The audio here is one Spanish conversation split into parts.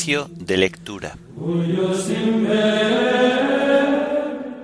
De lectura.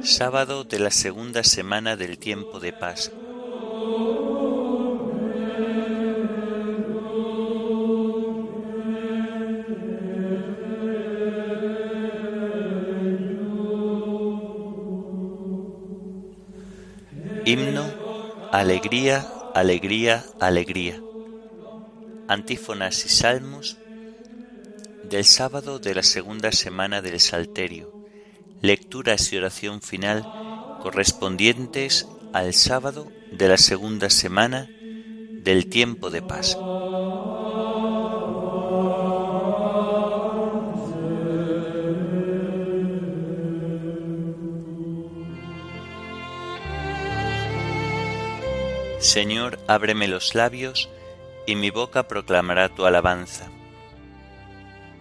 Sábado de la segunda semana del tiempo de paz. Himno, alegría, alegría, alegría. Antífonas y salmos del sábado de la segunda semana del Salterio, lecturas y oración final correspondientes al sábado de la segunda semana del tiempo de paz. Señor, ábreme los labios, y mi boca proclamará tu alabanza.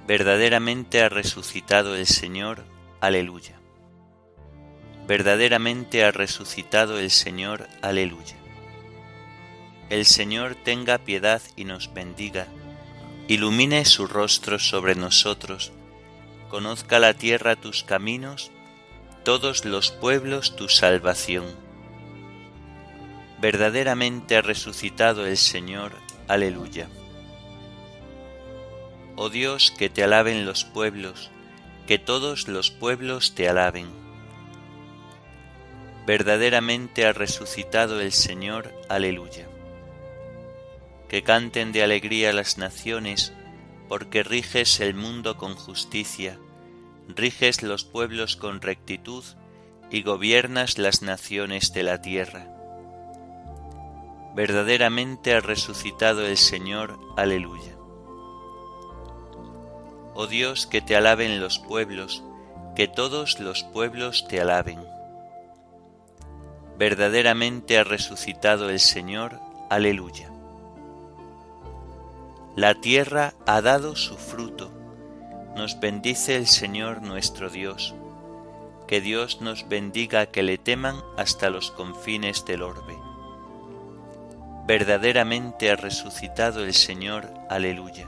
Verdaderamente ha resucitado el Señor, aleluya. Verdaderamente ha resucitado el Señor, aleluya. El Señor tenga piedad y nos bendiga, ilumine su rostro sobre nosotros, conozca la tierra tus caminos, todos los pueblos tu salvación. Verdaderamente ha resucitado el Señor, aleluya. Oh Dios, que te alaben los pueblos, que todos los pueblos te alaben. Verdaderamente ha resucitado el Señor, aleluya. Que canten de alegría las naciones, porque riges el mundo con justicia, riges los pueblos con rectitud y gobiernas las naciones de la tierra. Verdaderamente ha resucitado el Señor, aleluya. Oh Dios, que te alaben los pueblos, que todos los pueblos te alaben. Verdaderamente ha resucitado el Señor, aleluya. La tierra ha dado su fruto, nos bendice el Señor nuestro Dios. Que Dios nos bendiga que le teman hasta los confines del orbe. Verdaderamente ha resucitado el Señor, aleluya.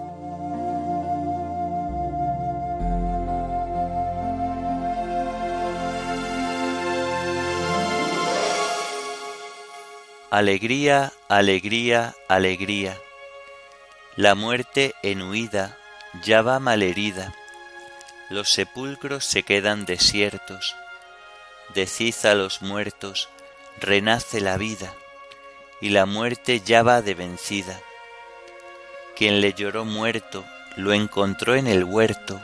Alegría, alegría, alegría. La muerte en huida ya va malherida. Los sepulcros se quedan desiertos. Decid a los muertos, renace la vida, y la muerte ya va de vencida. Quien le lloró muerto lo encontró en el huerto,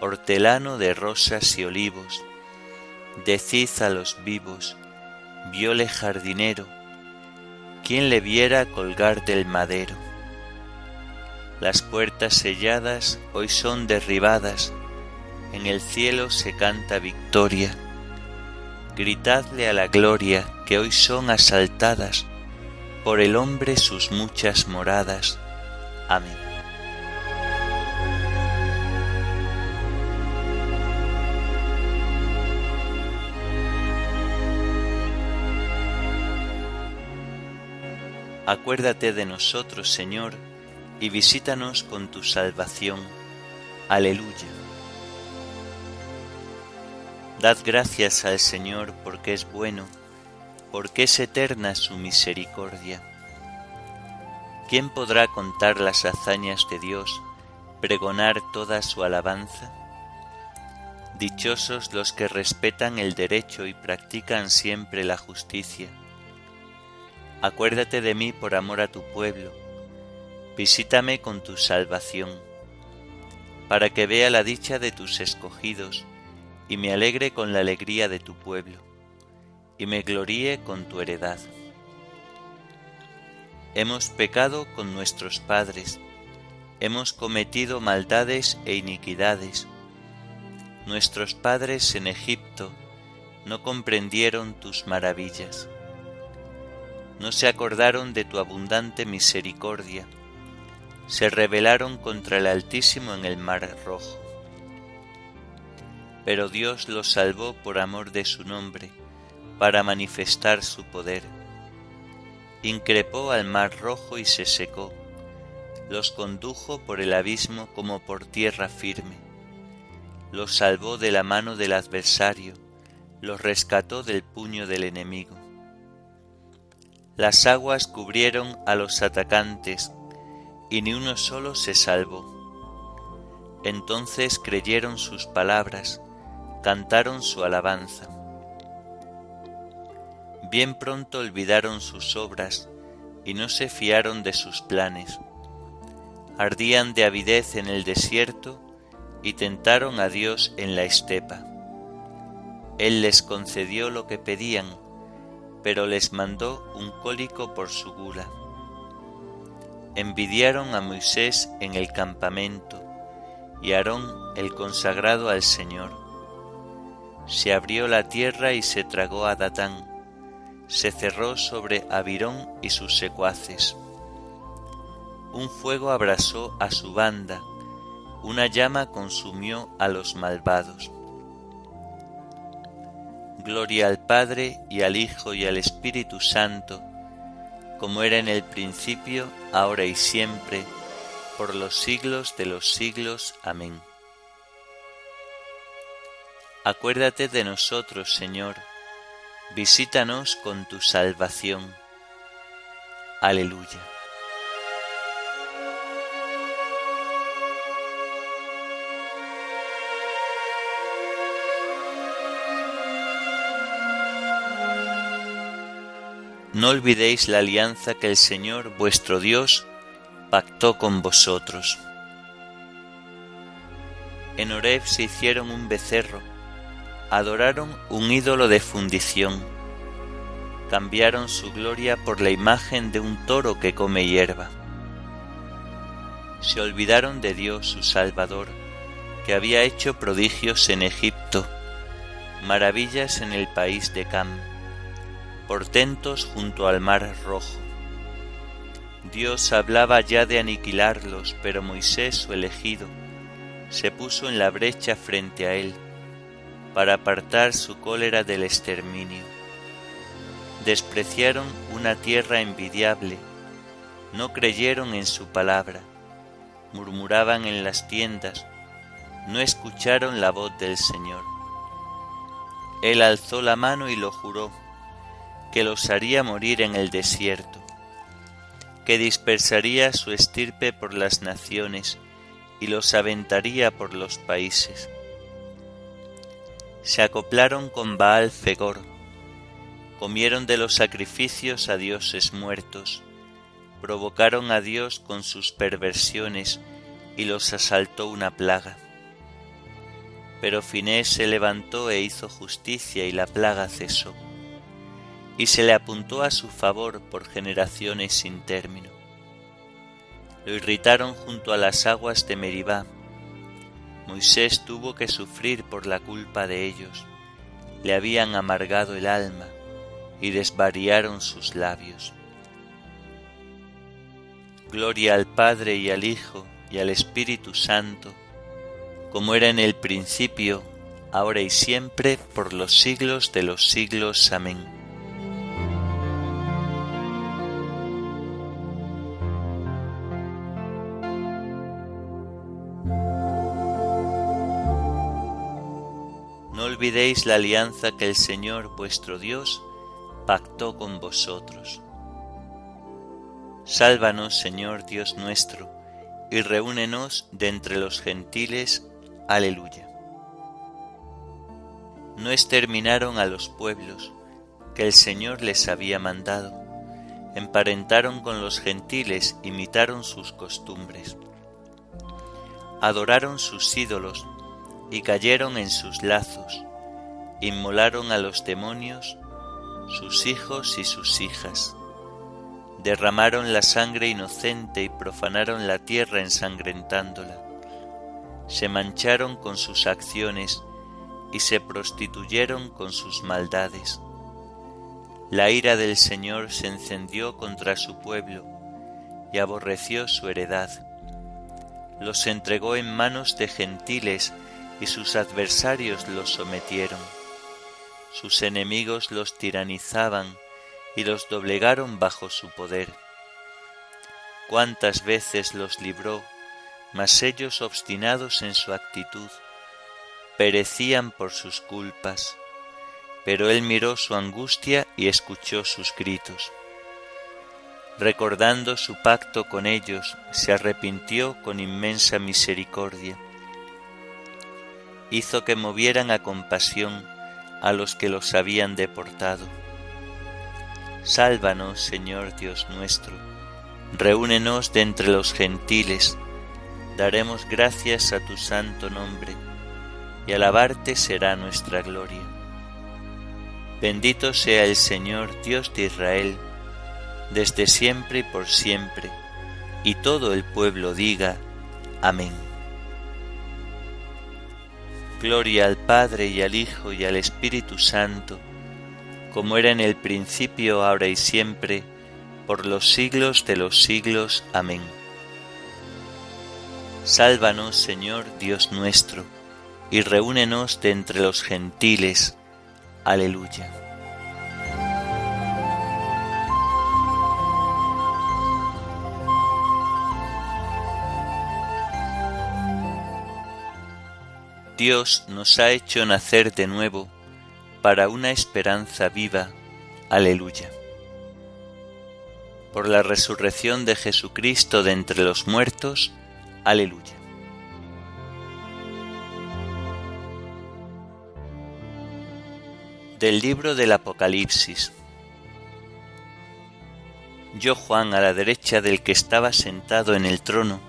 hortelano de rosas y olivos. Decid a los vivos, viole jardinero, ¿Quién le viera colgar del madero? Las puertas selladas hoy son derribadas, en el cielo se canta victoria. Gritadle a la gloria que hoy son asaltadas por el hombre sus muchas moradas. Amén. Acuérdate de nosotros, Señor, y visítanos con tu salvación. Aleluya. Dad gracias al Señor porque es bueno, porque es eterna su misericordia. ¿Quién podrá contar las hazañas de Dios, pregonar toda su alabanza? Dichosos los que respetan el derecho y practican siempre la justicia Acuérdate de mí por amor a tu pueblo, visítame con tu salvación, para que vea la dicha de tus escogidos y me alegre con la alegría de tu pueblo, y me gloríe con tu heredad. Hemos pecado con nuestros padres, hemos cometido maldades e iniquidades. Nuestros padres en Egipto no comprendieron tus maravillas no se acordaron de tu abundante misericordia, se rebelaron contra el Altísimo en el mar rojo. Pero Dios los salvó por amor de su nombre, para manifestar su poder. Increpó al mar rojo y se secó, los condujo por el abismo como por tierra firme, los salvó de la mano del adversario, los rescató del puño del enemigo. Las aguas cubrieron a los atacantes, y ni uno solo se salvó. Entonces creyeron sus palabras, cantaron su alabanza. Bien pronto olvidaron sus obras y no se fiaron de sus planes. Ardían de avidez en el desierto y tentaron a Dios en la estepa. Él les concedió lo que pedían, pero les mandó un cólico por su gula. Envidiaron a Moisés en el campamento y Aarón el consagrado al Señor. Se abrió la tierra y se tragó a Datán, se cerró sobre Abirón y sus secuaces. Un fuego abrasó a su banda, una llama consumió a los malvados. Gloria al Padre y al Hijo y al Espíritu Santo, como era en el principio, ahora y siempre, por los siglos de los siglos. Amén. Acuérdate de nosotros, Señor, visítanos con tu salvación. Aleluya. No olvidéis la alianza que el Señor vuestro Dios pactó con vosotros. En Horeb se hicieron un becerro, adoraron un ídolo de fundición, cambiaron su gloria por la imagen de un toro que come hierba. Se olvidaron de Dios su Salvador, que había hecho prodigios en Egipto, maravillas en el país de Cam portentos junto al mar rojo. Dios hablaba ya de aniquilarlos, pero Moisés, su elegido, se puso en la brecha frente a él, para apartar su cólera del exterminio. Despreciaron una tierra envidiable, no creyeron en su palabra, murmuraban en las tiendas, no escucharon la voz del Señor. Él alzó la mano y lo juró, que los haría morir en el desierto, que dispersaría su estirpe por las naciones y los aventaría por los países. Se acoplaron con Baal Fegor, comieron de los sacrificios a dioses muertos, provocaron a Dios con sus perversiones y los asaltó una plaga. Pero Finés se levantó e hizo justicia y la plaga cesó y se le apuntó a su favor por generaciones sin término. Lo irritaron junto a las aguas de Meribá. Moisés tuvo que sufrir por la culpa de ellos. Le habían amargado el alma y desvariaron sus labios. Gloria al Padre y al Hijo y al Espíritu Santo, como era en el principio, ahora y siempre, por los siglos de los siglos. Amén. Olvidéis la alianza que el Señor vuestro Dios pactó con vosotros. Sálvanos, Señor Dios nuestro, y reúnenos de entre los gentiles. Aleluya. No exterminaron a los pueblos que el Señor les había mandado, emparentaron con los gentiles, imitaron sus costumbres, adoraron sus ídolos y cayeron en sus lazos, inmolaron a los demonios, sus hijos y sus hijas. Derramaron la sangre inocente y profanaron la tierra ensangrentándola. Se mancharon con sus acciones y se prostituyeron con sus maldades. La ira del Señor se encendió contra su pueblo y aborreció su heredad. Los entregó en manos de gentiles y sus adversarios los sometieron. Sus enemigos los tiranizaban y los doblegaron bajo su poder. Cuántas veces los libró, mas ellos obstinados en su actitud, perecían por sus culpas. Pero él miró su angustia y escuchó sus gritos. Recordando su pacto con ellos, se arrepintió con inmensa misericordia. Hizo que movieran a compasión a los que los habían deportado. Sálvanos, Señor Dios nuestro, reúnenos de entre los gentiles, daremos gracias a tu santo nombre, y alabarte será nuestra gloria. Bendito sea el Señor Dios de Israel, desde siempre y por siempre, y todo el pueblo diga, Amén. Gloria al Padre y al Hijo y al Espíritu Santo, como era en el principio, ahora y siempre, por los siglos de los siglos. Amén. Sálvanos, Señor Dios nuestro, y reúnenos de entre los gentiles. Aleluya. Dios nos ha hecho nacer de nuevo para una esperanza viva. Aleluya. Por la resurrección de Jesucristo de entre los muertos. Aleluya. Del libro del Apocalipsis. Yo, Juan, a la derecha del que estaba sentado en el trono,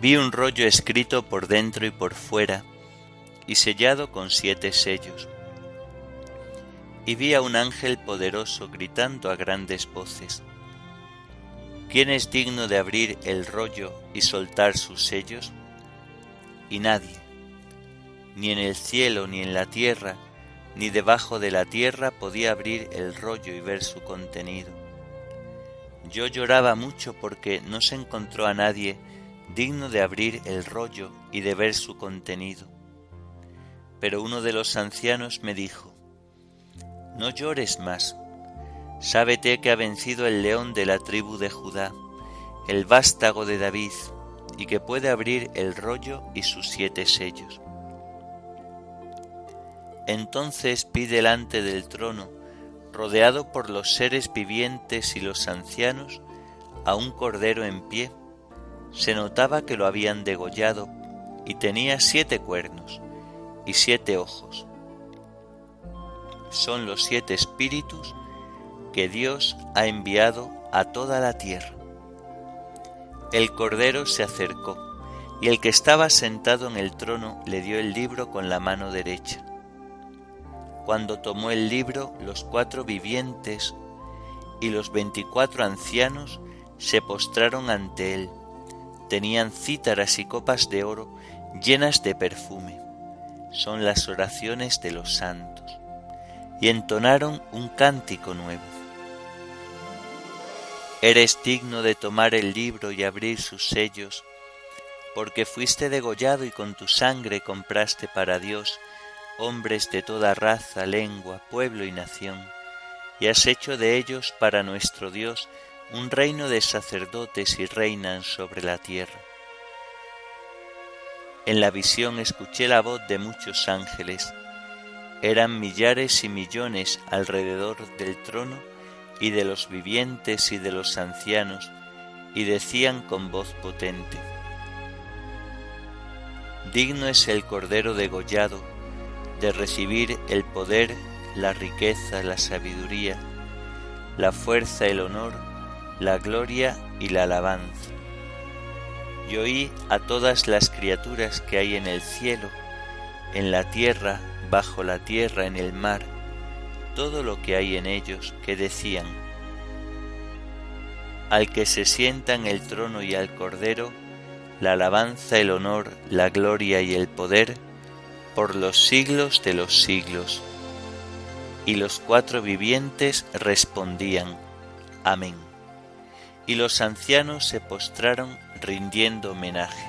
vi un rollo escrito por dentro y por fuera, y sellado con siete sellos. Y vi a un ángel poderoso gritando a grandes voces, ¿quién es digno de abrir el rollo y soltar sus sellos? Y nadie, ni en el cielo, ni en la tierra, ni debajo de la tierra podía abrir el rollo y ver su contenido. Yo lloraba mucho porque no se encontró a nadie digno de abrir el rollo y de ver su contenido. Pero uno de los ancianos me dijo, No llores más, sábete que ha vencido el león de la tribu de Judá, el vástago de David, y que puede abrir el rollo y sus siete sellos. Entonces vi delante del trono, rodeado por los seres vivientes y los ancianos, a un cordero en pie. Se notaba que lo habían degollado y tenía siete cuernos y siete ojos. Son los siete espíritus que Dios ha enviado a toda la tierra. El Cordero se acercó, y el que estaba sentado en el trono le dio el libro con la mano derecha. Cuando tomó el libro, los cuatro vivientes y los veinticuatro ancianos se postraron ante él. Tenían cítaras y copas de oro llenas de perfume son las oraciones de los santos, y entonaron un cántico nuevo. Eres digno de tomar el libro y abrir sus sellos, porque fuiste degollado y con tu sangre compraste para Dios hombres de toda raza, lengua, pueblo y nación, y has hecho de ellos para nuestro Dios un reino de sacerdotes y reinan sobre la tierra. En la visión escuché la voz de muchos ángeles. Eran millares y millones alrededor del trono y de los vivientes y de los ancianos, y decían con voz potente, Digno es el Cordero degollado de recibir el poder, la riqueza, la sabiduría, la fuerza, el honor, la gloria y la alabanza y oí a todas las criaturas que hay en el cielo, en la tierra, bajo la tierra, en el mar, todo lo que hay en ellos, que decían, al que se sienta en el trono y al Cordero, la alabanza, el honor, la gloria y el poder, por los siglos de los siglos. Y los cuatro vivientes respondían, Amén. Y los ancianos se postraron rindiendo homenaje.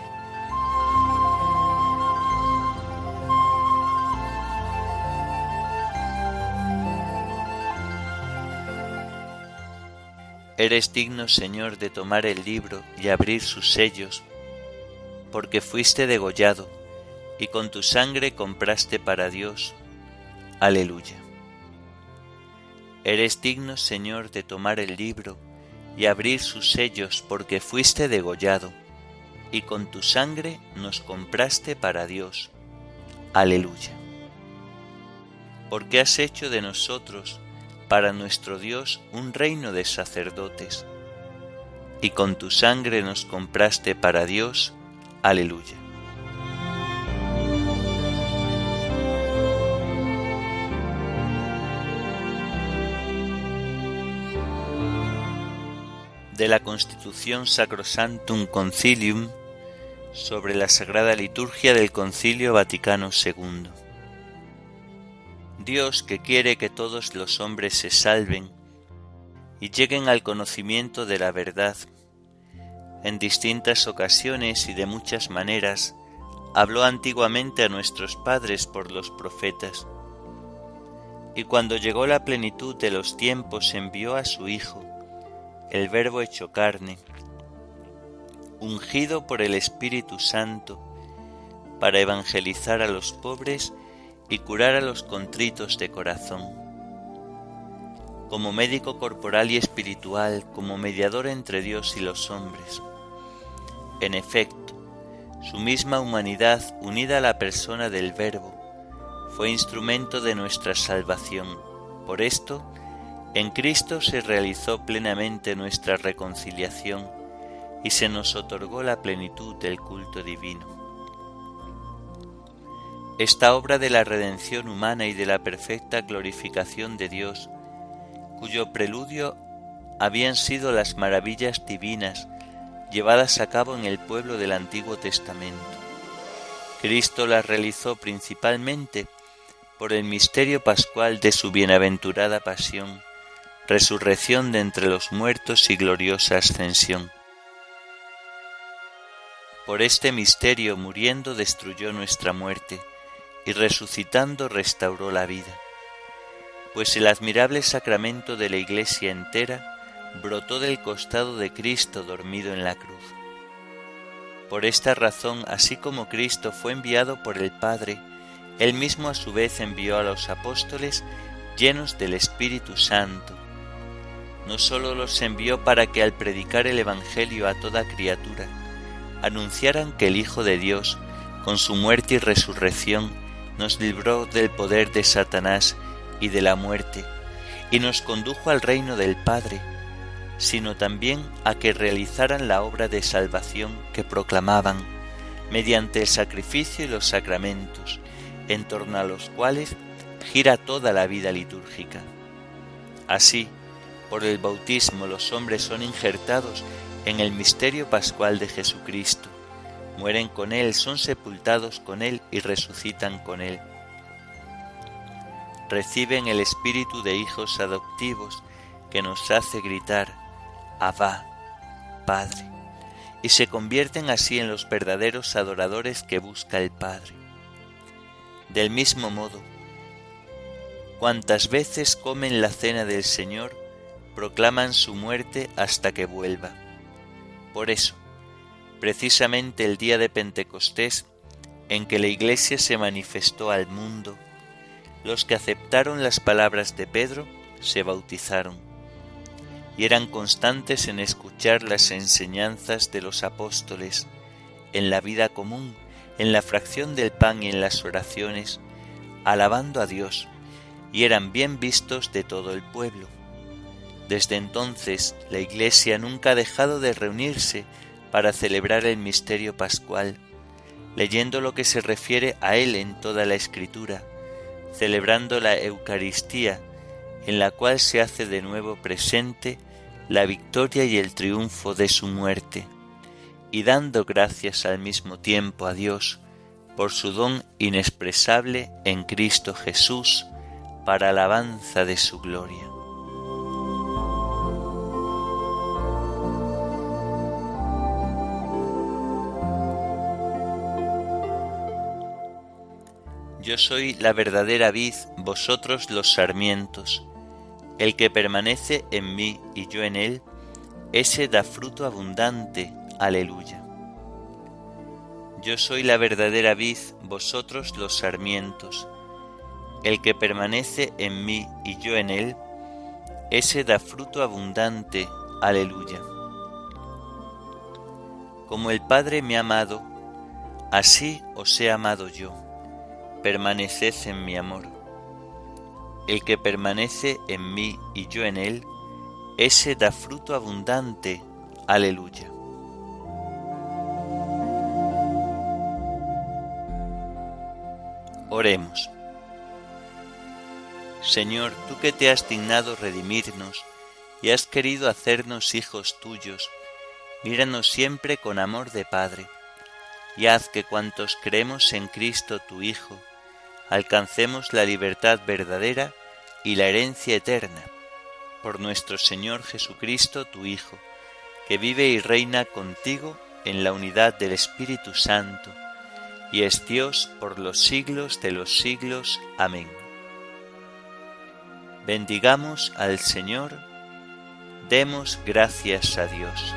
Eres digno, Señor, de tomar el libro y abrir sus sellos, porque fuiste degollado y con tu sangre compraste para Dios. Aleluya. Eres digno, Señor, de tomar el libro y abrir sus sellos, porque fuiste degollado y con tu sangre nos compraste para Dios. Aleluya. Porque has hecho de nosotros para nuestro Dios un reino de sacerdotes, y con tu sangre nos compraste para Dios. Aleluya. De la Constitución Sacrosantum Concilium sobre la Sagrada Liturgia del Concilio Vaticano II. Dios que quiere que todos los hombres se salven y lleguen al conocimiento de la verdad, en distintas ocasiones y de muchas maneras, habló antiguamente a nuestros padres por los profetas. Y cuando llegó la plenitud de los tiempos envió a su Hijo, el Verbo hecho carne, ungido por el Espíritu Santo, para evangelizar a los pobres y curar a los contritos de corazón. Como médico corporal y espiritual, como mediador entre Dios y los hombres. En efecto, su misma humanidad unida a la persona del Verbo fue instrumento de nuestra salvación. Por esto, en Cristo se realizó plenamente nuestra reconciliación y se nos otorgó la plenitud del culto divino. Esta obra de la redención humana y de la perfecta glorificación de Dios, cuyo preludio habían sido las maravillas divinas llevadas a cabo en el pueblo del Antiguo Testamento. Cristo las realizó principalmente por el misterio pascual de su bienaventurada pasión, resurrección de entre los muertos y gloriosa ascensión. Por este misterio muriendo destruyó nuestra muerte, y resucitando restauró la vida, pues el admirable sacramento de la Iglesia entera brotó del costado de Cristo dormido en la cruz. Por esta razón, así como Cristo fue enviado por el Padre, Él mismo a su vez envió a los apóstoles llenos del Espíritu Santo. No sólo los envió para que al predicar el Evangelio a toda criatura, anunciaran que el Hijo de Dios, con su muerte y resurrección, nos libró del poder de Satanás y de la muerte, y nos condujo al reino del Padre, sino también a que realizaran la obra de salvación que proclamaban, mediante el sacrificio y los sacramentos, en torno a los cuales gira toda la vida litúrgica. Así, por el bautismo los hombres son injertados en el misterio pascual de Jesucristo, mueren con Él, son sepultados con Él y resucitan con Él. Reciben el espíritu de hijos adoptivos que nos hace gritar, Abba, Padre, y se convierten así en los verdaderos adoradores que busca el Padre. Del mismo modo, cuantas veces comen la cena del Señor, proclaman su muerte hasta que vuelva. Por eso, precisamente el día de Pentecostés, en que la Iglesia se manifestó al mundo, los que aceptaron las palabras de Pedro se bautizaron y eran constantes en escuchar las enseñanzas de los apóstoles, en la vida común, en la fracción del pan y en las oraciones, alabando a Dios, y eran bien vistos de todo el pueblo. Desde entonces la Iglesia nunca ha dejado de reunirse para celebrar el misterio pascual, leyendo lo que se refiere a él en toda la escritura, celebrando la Eucaristía, en la cual se hace de nuevo presente la victoria y el triunfo de su muerte, y dando gracias al mismo tiempo a Dios por su don inexpresable en Cristo Jesús, para alabanza de su gloria. Yo soy la verdadera vid, vosotros los sarmientos. El que permanece en mí y yo en él, ese da fruto abundante. Aleluya. Yo soy la verdadera vid, vosotros los sarmientos. El que permanece en mí y yo en él, ese da fruto abundante. Aleluya. Como el Padre me ha amado, así os he amado yo. Permaneced en mi amor. El que permanece en mí y yo en él, ese da fruto abundante. Aleluya. Oremos. Señor, tú que te has dignado redimirnos y has querido hacernos hijos tuyos, míranos siempre con amor de Padre, y haz que cuantos creemos en Cristo tu Hijo, alcancemos la libertad verdadera y la herencia eterna, por nuestro Señor Jesucristo tu Hijo, que vive y reina contigo en la unidad del Espíritu Santo, y es Dios por los siglos de los siglos. Amén. Bendigamos al Señor, demos gracias a Dios.